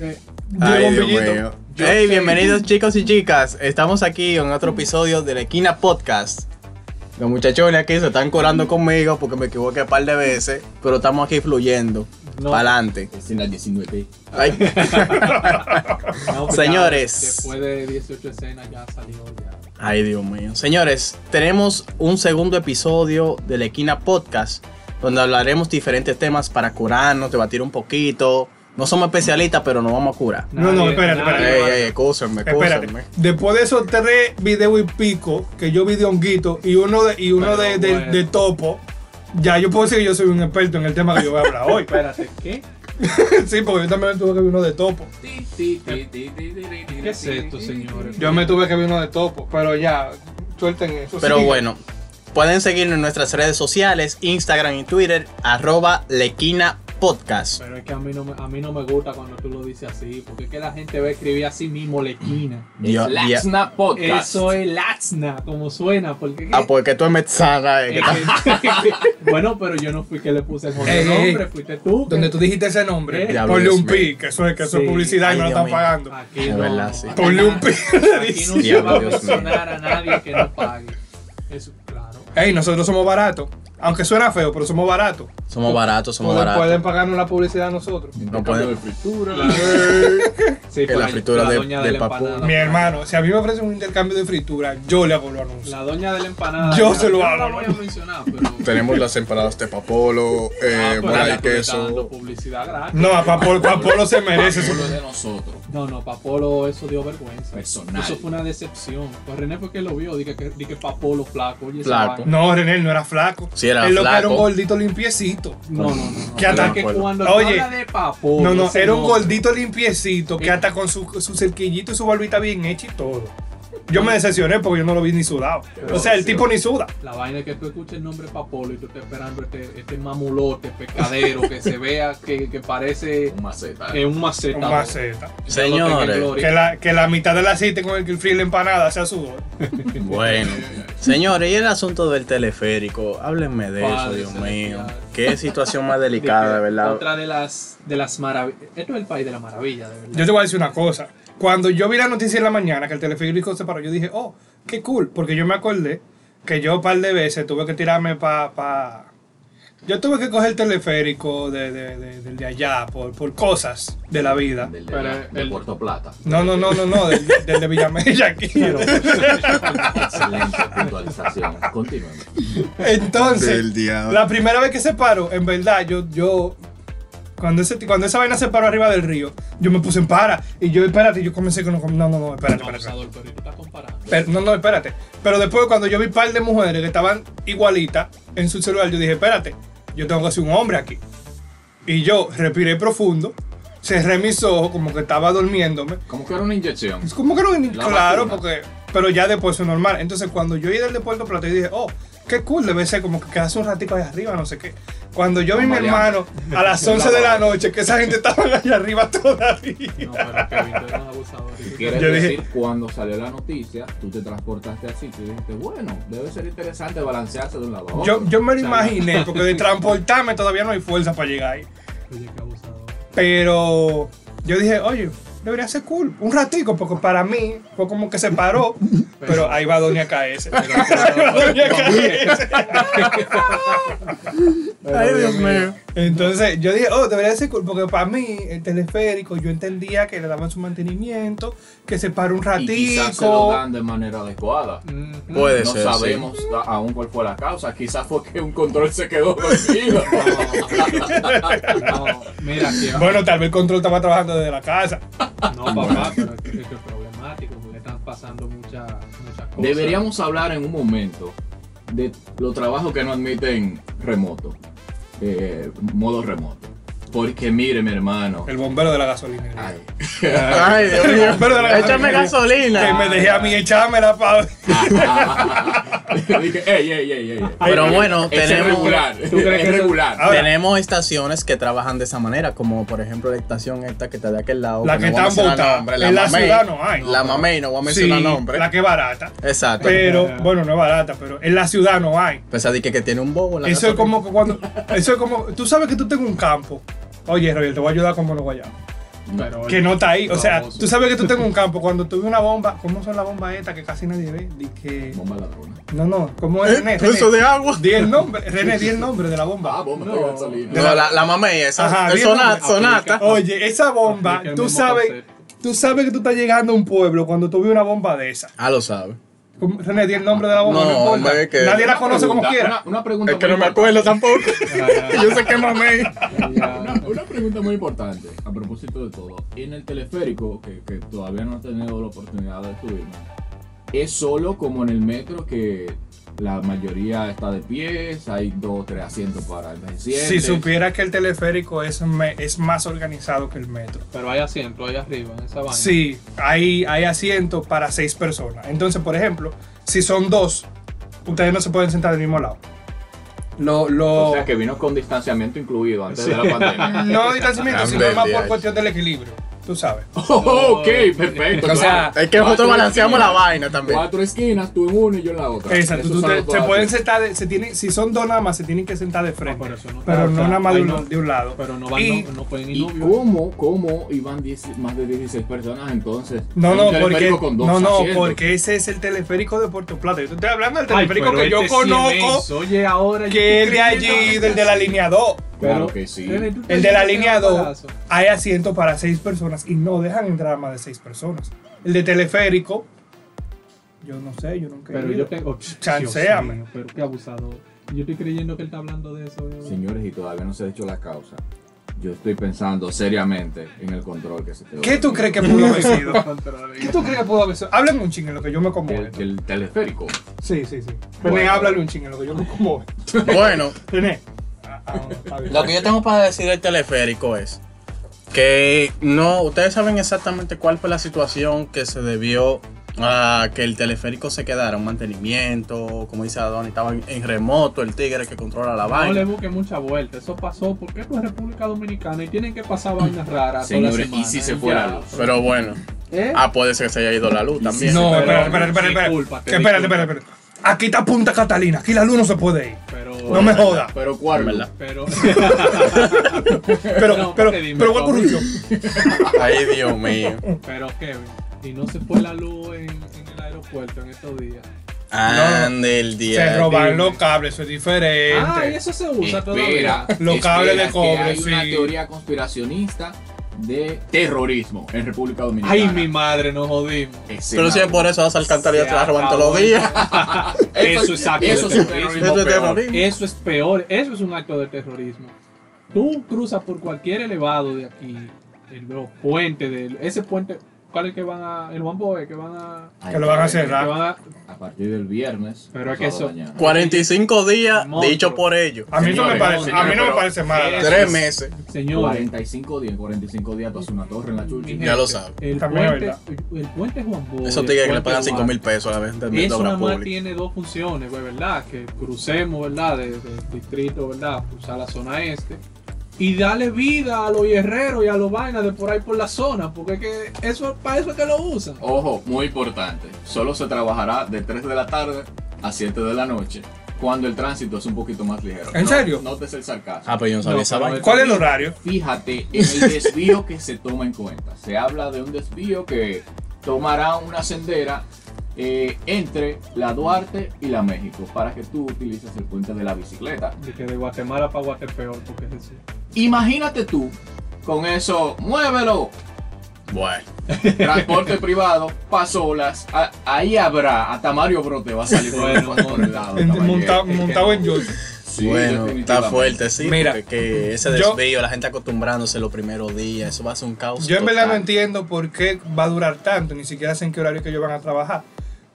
Eh, Ay, Dios mío. Hey, bienvenidos chicos y chicas. Estamos aquí en otro episodio de la Esquina Podcast. Los muchachones aquí se están corando conmigo porque me equivoqué un par de veces, pero estamos aquí fluyendo. No. Para adelante. Es en la 19. Ay, No, pues Señores. después de 18 escenas ya salió ya. ay, Dios mío. Señores, tenemos un segundo episodio de la Esquina Podcast donde hablaremos diferentes temas para curarnos, debatir un poquito. No somos especialistas, pero nos vamos a curar. Nadie- No, no, espérate, espérate. Ey, ey, excúsenme, Espérate. Después de esos tres videos y pico que yo vi de honguito y uno de, y uno de, de- bueno. de topo, ya yo puedo decir que yo soy un experto en el tema que yo voy a hablar hoy. Espérate, ¿qué? sí, porque yo también tuve que ver uno de topo. ¿Qué es esto, señores? Yo me tuve que ver uno de topo, pero ya, suelten eso. Pero bueno, pueden seguirnos en nuestras redes sociales, Instagram y Twitter, arroba Lequina Podcast. Pero es que a mí, no me, a mí no me gusta cuando tú lo dices así, porque es que la gente va a escribir así mismo Podcast. Eso es Laxna, como suena, porque... Ah, porque tú eres metzana, eh, que- bueno, pero yo no fui que le puse el nombre, ey. fuiste tú. Donde tú dijiste ese nombre, ¿Eh? Ponle un pi, que eso es, que eso es publicidad Ay, y no lo Dios están mío. pagando. Aquí no, verdad, sí. aquí Ponle un pi. Aquí no se va a mencionar a nadie que no pague. Eso, claro. Ey, nosotros somos baratos. Aunque suena feo, pero somos baratos. Somos baratos, somos Pueden, pueden baratos. pagarnos la publicidad a nosotros. No pueden- de fritura. Sí, la por fritura la de- doña de la papu. empanada. Mi hermano, si a mí me ofrecen un intercambio de fritura, yo le hago los anuncios. La doña de la empanada. Yo se lo no hago, la voy a ¿no? mencionar, pero. Tenemos las empanadas de papolo, Ah, eh, de dando queso. publicidad gratis. No, a Papolo, Papolo se merece su Solo de nosotros. No, no, Papolo, eso dio vergüenza. Personal. Eso fue una decepción. Pues René fue que lo vio, dije que, dije Papolo flaco. Oye, Flaco. No, René, no era flaco. Sí, era él lo que era flaco. un gordito limpiecito. No, no, no. no. Que hasta- que cuando Oye, tú hablas de Papolo. No, no, era un gordito limpiecito que Eh. hasta con su, su cerquillito y su barbita bien hecha y todo. Yo me decepcioné porque yo no lo vi ni sudado. O sea, el tipo ni suda. La vaina es que tú escuches el nombre Papolo y tú estás esperando este, este mamulote, pescadero, que se vea que, que parece Un maceta. eh, un maceta. Un maceta. Señores. Que la, que la mitad del aceite con el que fríe la empanada sea sudor. Bueno, señores, y el asunto del teleférico, háblenme de eso, Dios mío. celestial. Qué situación más delicada, de verdad. Otra de las, de las maravillas. Esto es el país de la maravilla, de verdad. Yo te voy a decir una cosa. Cuando yo vi la noticia en la mañana que el teleférico se paró, yo dije, oh, qué cool. Porque yo me acordé que yo un par de veces tuve que tirarme para... Pa... Yo tuve que coger el teleférico de, de, de, del de allá por, por cosas de la vida. Del de, Pero la- de el- Puerto Plata. No, no, no, no, no, del, del de Villamella aquí. Excelente puntualización. Entonces, Del diablo. la primera vez que se paró, en verdad, yo, yo, cuando, ese, cuando esa vaina se paró arriba del río, yo me puse en para. Y yo, espérate, yo comencé con, no, no, no, espérate, No, espérate. pero tú estás comparando. Pero- no, no, espérate. Pero después, cuando yo vi un par de mujeres que estaban igualitas en su celular, yo dije, espérate, yo tengo que ser un hombre aquí. Y yo respiré profundo, cerré mis ojos como que estaba durmiéndome. Como que era una inyección. Es como que no, La claro, vacuna. porque. Pero ya después es normal. Entonces, cuando yo iba del de Puerto Plata, yo dije, oh, qué cool, debe ser como que quedarse un ratico allá arriba, no sé qué. Cuando yo vi a mi hermano a las 11 de la noche, que esa gente estaba allá arriba todavía. No, pero Kevin, tú eres abusador. Yo dije- decir, cuando salió la noticia, tú te transportaste así. Tú dijiste, bueno, debe ser interesante balancearse de un lado a otro. Yo, yo me lo imaginé, porque de transportarme todavía no hay fuerza para llegar ahí. Oye, qué abusador. Pero yo dije, oye, debería ser cool. Un ratico, porque para mí fue como que se paró. pero ahí va Doña KS. Ahí va Doña KS. Ay, Dios mío. Entonces yo dije, oh, debería ser cool, porque para mí el teleférico yo entendía que le daban su mantenimiento, que se para un y quizás se lo dan de manera adecuada. Mm, Puede no ser, sí. sabemos aún cuál fue la causa. Quizás fue que un control se quedó dormido. No, mira, que Bueno, tal vez el control estaba trabajando desde la casa. no, papá, pero es que, es que es problemático porque están pasando muchas muchas cosas. Deberíamos hablar en un momento de los trabajos que no admiten remoto, eh, modo remoto. Porque mire, mi hermano. El bombero de la gasolina. Ay. Ay, Dios mío. Pero de la Échame gasolina. Que me dejé a mí echármela para. Dije, ey, ey, ey, ey. Pero bueno, es tenemos- regular. ¿Tú crees que Es regular. Ahora- Tenemos estaciones que trabajan de esa manera, como por ejemplo la estación esta que está de aquel lado. La que no voy a están mencionar botadas. nombre, En la Mamey. ciudad no hay. La Mamey, no voy a Sí, mencionar nombre. la que es barata. Exacto. Pero, bueno, no es barata, pero en la ciudad no hay. Pues de que, que tiene un bobo. la Eso es como que cuando. Eso es como. Tú sabes que tú tengas un campo. Oye, Roger, te voy a ayudar con Mono Guayabo. Pero que no está ahí. O sea, famoso. tú sabes que tú tengo un campo. Cuando tuve una bomba, ¿cómo son las bombas estas que casi nadie ve? Di que. Bomba ladrona. No, no, ¿cómo es René? ¿Eh? Eso René. de agua. Di el nombre, René, di el nombre de la Ah, bomba. bomba No. de gasolina. No, la, la mamá esa. Ajá, el bien, sonata. Oye, esa bomba, tú sabes, tú sabes que tú estás llegando a un pueblo cuando tú ves una bomba de esa. Ah, lo sabe. ¿Cómo- René, di el nombre de la bomba. No, No, importa. hombre, es que- Nadie la conoce como quiera. Una, una pregunta Es que no me acuerdo tampoco. Yo sé que mamé. Una, una pregunta muy importante a propósito de todo. En el teleférico, que, que todavía no he tenido la oportunidad de subirme, es solo como en el metro que la mayoría está de pies, hay dos o tres asientos para envejecientes. Si supiera que el teleférico es, me- es más organizado que el metro. Pero hay asiento ahí arriba, en esa vaina. Sí, hay, hay asientos para seis personas. Entonces, por ejemplo, si son dos, ustedes no se pueden sentar del mismo lado. Lo, lo, O sea que vino con distanciamiento incluido antes Sí. de la pandemia. no distanciamiento, sino más por cuestión del equilibrio. Tú sabes. Oh, ok, perfecto. O sea, Es que nosotros balanceamos la vaina también. Cuatro esquinas, tú en una y yo en la otra. Exacto, tú te- se pueden sentar, de- se tienen, si son dos nada más, se tienen que sentar de frente. pero eso no pero nada más de un, no- de un lado. Pero no, van, Y- no, no pueden ir ¿Y novios. cómo, cómo iban 10 más de 16 personas entonces? No, no, porque, teleférico con dos no, no, asientos. porque ese es el teleférico de Puerto Plata. Yo te estoy hablando del teleférico que yo este conozco. Oye, ahora que es de allí, del de la línea 2. Claro Pero, que sí. René, ¿tú te El de la línea era un 2 balazo? hay asiento para 6 personas y no dejan entrar más de 6 personas. El de teleférico, yo no sé, yo nunca he Pero ido. yo tengo. Chanceame. Mío, Pero qué abusador. Yo estoy creyendo que él está hablando de eso. Señores, y todavía no se ha hecho la causa. Yo estoy pensando seriamente en el control que se te ¿Qué tú crees que pudo haber sido? ¿Qué tú crees que pudo haber sido? Háblame un ching en lo que yo me como El, el teleférico. Sí, sí, sí. Bueno. René, háblale un ching en lo que yo me como esto. Bueno, René. Lo que yo tengo para decir del teleférico es que no, ustedes saben exactamente cuál fue la situación que se debió a que el teleférico se quedara, un mantenimiento, como dice Adoni, estaba en, en remoto, el tigre que controla la No le vaina. busque mucha vuelta. Eso pasó porque esto es República Dominicana y tienen que pasar vainas raras. Señores, y si se ya. fue la luz. Pero bueno, ¿Eh? ah, puede ser que se haya ido la luz también. No, espera, espera, espera, espera. espérate, espérate, espérate. Aquí está Punta Catalina, aquí la luz no se puede ir. Pero. No me jodas. Pero cuál, ¿Verdad? Pero. Pero, No, pero, pero, ¿cómo? Guacurucho. Ay, Dios mío. pero, Kevin. Y no se fue la luz en, en el aeropuerto en estos días. Ande el día. Se roban los cables, eso es diferente. Ah, y eso se usa Espera, todavía. Los cables de cobre, hay una sí. teoría conspiracionista de terrorismo en República Dominicana. Ay, mi madre, nos jodimos. Pero si es por eso las alcantarillas Se te las roban todos los días. Eso es acto Eso de es terrorismo. Eso es peor. terrorismo. Eso es peor, eso es un acto de terrorismo. Tú cruzas por cualquier elevado de aquí, el, los puentes, de, ese puente, ¿cuál es que van a, el Juan Boe, que van a, Ay, Que lo van a Cerrar. van a, A partir del viernes. Pero es que eso- mañana. 45 días Monstruo. dicho por ellos. A mí, no me Señores, parece, a mí señores, no me parece mal. Tres es- meses. señores, 45 días, 45 días tú haces una torre en la chucha. Ya lo gente, sabe. El puente, el, puente Juan Boe. Esos tigres que le pagan 5 mil pesos a la vez de Eso nada más tiene dos funciones, pues, ¿verdad? Que crucemos, ¿verdad? Del distrito, ¿verdad? Cruzar la zona este. Y darle vida a los hierreros y a los vainas de por ahí por la zona. Porque es que eso, para eso es que lo usan. Ojo, muy importante. Solo se trabajará de 3 de la tarde a 7 de la noche. Cuando el tránsito es un poquito más ligero. ¿En No- serio? Notes el sarcasmo. Ah, pero yo no sabía No, esa vaina. es- ¿Cuál es el horario? Fíjate en el desvío que se toma en cuenta. Se habla de un desvío que tomará una sendera eh, entre la Duarte y la México para que tú utilices el puente de la bicicleta. De que de Guatemala para Guatepeor, porque es así. Imagínate tú con eso, muévelo. Bueno, Transporte privado, pasolas, a- ahí habrá, hasta Mario Brote va a salir por, el lado. En- caballero. monta- montado en George. Sí, bueno, está fuerte, sí. Mira, porque que ese yo- desvío, la gente acostumbrándose los primeros días, eso va a ser un caos. Yo en verdad no entiendo por qué va a durar tanto, ni siquiera sé en qué horario que ellos van a trabajar.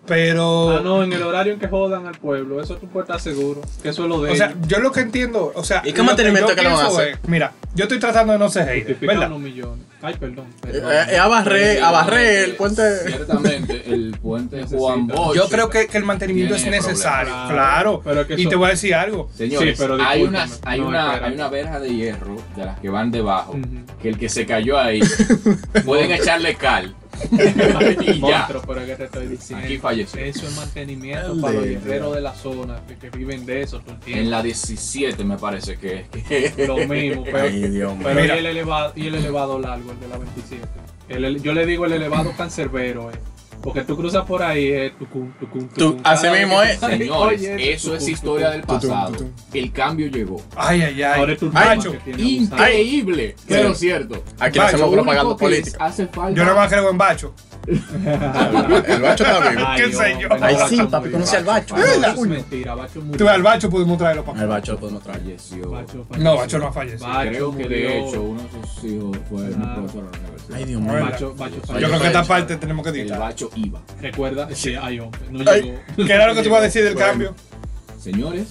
Pero, Ah, no, en el horario en que jodan al pueblo. Eso tú puedes estar seguro. Que eso es lo de o sea, ellos. yo lo que entiendo, o sea, ¿Y qué lo mantenimiento que le van a hacer? es, mira, yo estoy tratando de no ser hater, ¿verdad? unos millones. Ay, perdón. Eh, perdón. eh, a barrer, a barrer el puente. Ciertamente, el puente. Juan Bosch. Yo creo que, que el mantenimiento es necesario, problemas. claro. Pero es que y eso- te voy a decir algo. Señores, Sí, pero hay, unas, hay, No, una, hay una verja de hierro de las que van debajo, que el que se cayó ahí, pueden echarle cal Y ya. Monstruo, pero que te estoy diciendo. Aquí falleció. Eso es mantenimiento para los guerreros de la zona que, que viven de eso. En la 17 me parece que que- Lo mismo, pero, Ay, Dios mío. pero y, el elevado, y el elevado largo, el de la 27. El ele- yo le digo el elevado cancerbero, eh. Porque tú cruzas por ahí, eh, tucum, tucum, Tú- así mismo que es. Señores, oye, eso es tucum, historia del tucum, pasado. tucum. El cambio llegó. Ay, ay, ay. Ahora es tu Ay, usado. Increíble, pero cierto. Aquí Bacho, le hacemos propaganda política. hace falta. Yo no más creo en bacho. El bacho está vivo. ¿Qué sé yo? Ay, Bacho sí, papi, conocí al Bacho. Bacho Eh, es mentira, Bacho murió. Tú al bacho podemos traerlo para El acá. bacho lo podemos traer. falleció. Bacho No, bacho no ha fallecido. Bacho Creo que de hecho uno de sus hijos fue un Claro. profesor de la universidad. Ay, Dios mío. Bacho, Bacho Yo creo que esta parte tenemos que El editar. Iba. Recuerda, sí, ay, hombre, no Ay. llegó. ¿Qué era lo que te iba a decir del Bueno. cambio? Señores,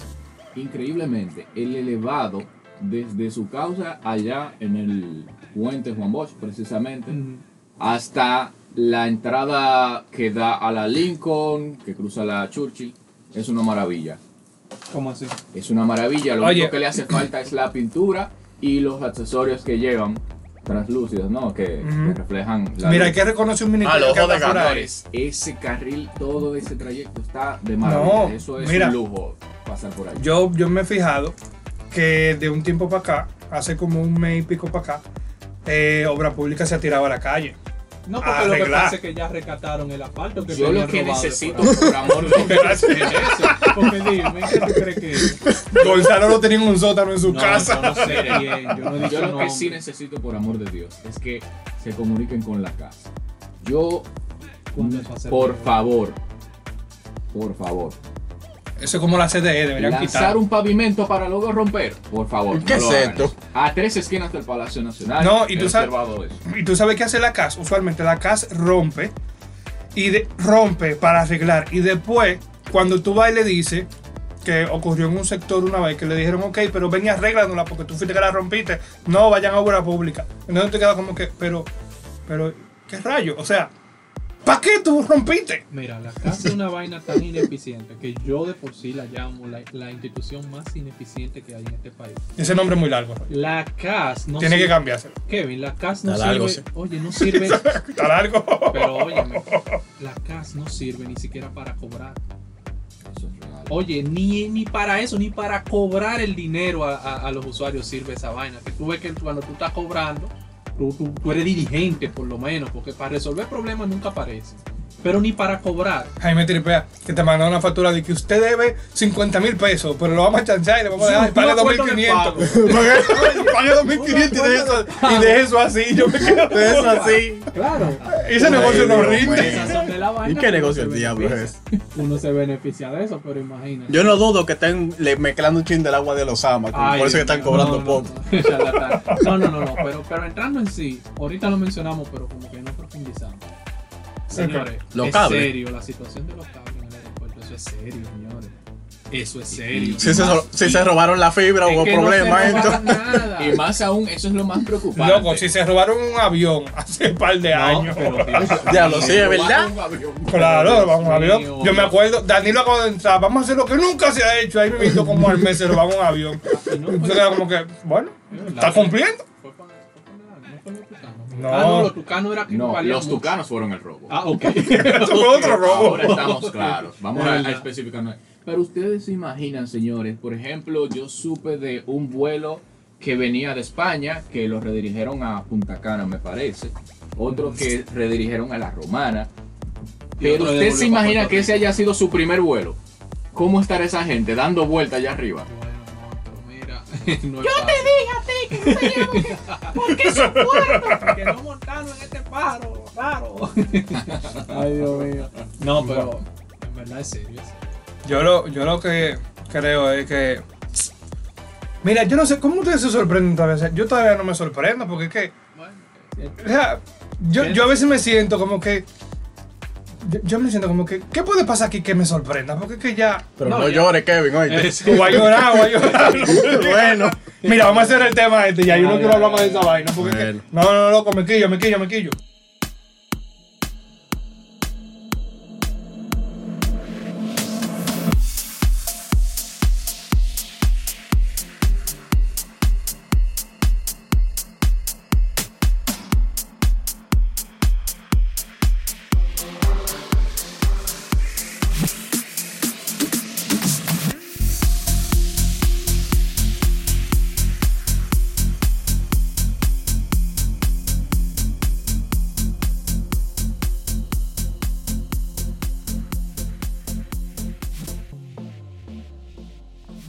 increíblemente, el elevado desde su causa allá en el puente Juan Bosch, precisamente, Ujú. hasta la entrada que da a la Lincoln, que cruza la Churchill, es una maravilla. ¿Cómo así? Es una maravilla. Lo Oye. único que le hace falta es la pintura y los accesorios que llevan translúcidos, ¿no? Que, reflejan la Mira, hay luz. que reconocer un Ah, los que de. Señores, ese carril, todo ese trayecto está de maravilla. No, Eso es mira. un lujo pasar por ahí. Yo, yo me he fijado que de un tiempo para acá, hace como un mes y pico para acá, eh, Obra Pública se ha tirado a la calle. No, porque lo que Arreglar. pasa es que ya rescataron el asfalto que Yo lo que necesito, por amor de Dios, ¿Qué es eso? Porque dime, ¿qué tú crees que es? Gonzalo lo tenía en un sótano en su No, casa. yo no sé bien, yo no he dicho Yo lo que nombre. sí necesito, por amor de Dios, es que se comuniquen con la casa. Yo, ¿Cuándo eso va a ser por favor, por favor, Eso es como la CDE, deberían lanzar quitar. un pavimento para luego romper, por favor. ¿Qué no lo es hagan. esto? A tres esquinas del Palacio Nacional. No, y he tú sabes- observado eso. Y tú sabes qué hace la CAS. Usualmente la CAS rompe y de- rompe para arreglar. Y después, cuando tú vas y le dices que ocurrió en un sector una vez que le dijeron, ok, pero ven y arréglanola porque tú fuiste que la rompiste. No, vayan a obra pública. Entonces te quedas como que, pero, pero, ¿qué rayo? O sea, ¿para qué tú rompiste? Mira, la casa es una vaina tan ineficiente que yo de por sí la llamo la, la institución más ineficiente que hay en este país. Ese nombre es muy largo. La CAS no Tiene que cambiárselo. Kevin, la CAS no Está sirve. largo, sí. Oye, no sirve. Está largo. pero óyeme, la CAS no sirve ni siquiera para cobrar. Eso es real. Oye, ni, ni para eso, ni para cobrar el dinero a, a- a los usuarios sirve esa vaina. Que tú ves que cuando tú estás cobrando, tú, tú- tú eres dirigente por lo menos, porque para resolver problemas nunca aparece. Pero ni para cobrar. Jaime Tripea, que te mandó una factura de que usted debe 50 mil pesos, pero lo vamos a chanchar y le vamos a dejar pague yo me acuerdo del 2.500. Pague- Pague 2.500 y de eso, y de eso así. Yo me quedo De eso así. Claro. Ese negocio no rinde. La vaina, ¿Y qué negocio el diablo es? Uno se beneficia de eso, pero imagínate. Yo no dudo que estén mezclando un chin del agua de los amas. Por eso que están cobrando no, poco. No, no, no, no, no, pero, pero entrando en sí, ahorita lo mencionamos, pero como que no profundizamos. Señores, es serio, la situación de los cables en el aeropuerto, eso es serio, señores. Eso es serio. Si se, si se robaron la fibra, hubo no problemas. nada. Y más aún, eso es lo más preocupante. Loco, si se robaron un avión hace un par de No, años. pero sí, es Robaron verdad. un avión. Claro, vamos a ver. mío. Yo me acuerdo, Danilo acaba de entrar, vamos a hacer lo que nunca se ha hecho. Ahí me visto como al mes se robaba un avión. Y no, Entonces pero- era como que, bueno, está cumpliendo. No fue los tucanos. No. Ah, no, los tucanos era que No, los mucho. tucanos fueron el robo. Ah, ok. Eso fue otro robo. Ahora estamos claros. Vamos a, a Verdad. Pero ustedes se imaginan, señores, por ejemplo, yo supe de un vuelo que venía de España, que lo redirigieron a Punta Cana, me parece. Otro que redirigieron a La Romana. Pero usted se imagina que ese haya sido su primer vuelo. ¿Cómo estará esa gente dando vuelta allá arriba? Bueno, no, pero mira, no Yo te dije a ti que no teníamos ¿Por qué se fueron? Que no montaron en este pájaro, raro. Ay, Dios mío. No, pero en verdad es serio, es serio. Yo lo, yo lo que creo es que. Mira, yo no sé, ¿cómo ustedes se sorprenden todavía? Yo todavía no me sorprendo porque es que. Bueno, O sea, yo, yo a veces me siento como que. Yo, me siento como que. ¿Qué puede pasar aquí que me sorprenda? Porque es que ya. Pero No, llores, Kevin, oíste. cierto. O va a llorar, o va a llorar. bueno. Mira, vamos a hacer el tema este. Ya yo no quiero hablar más de esa vaina. Porque es que- Bueno. no, no, no, loco, me quillo, me quillo, me quillo.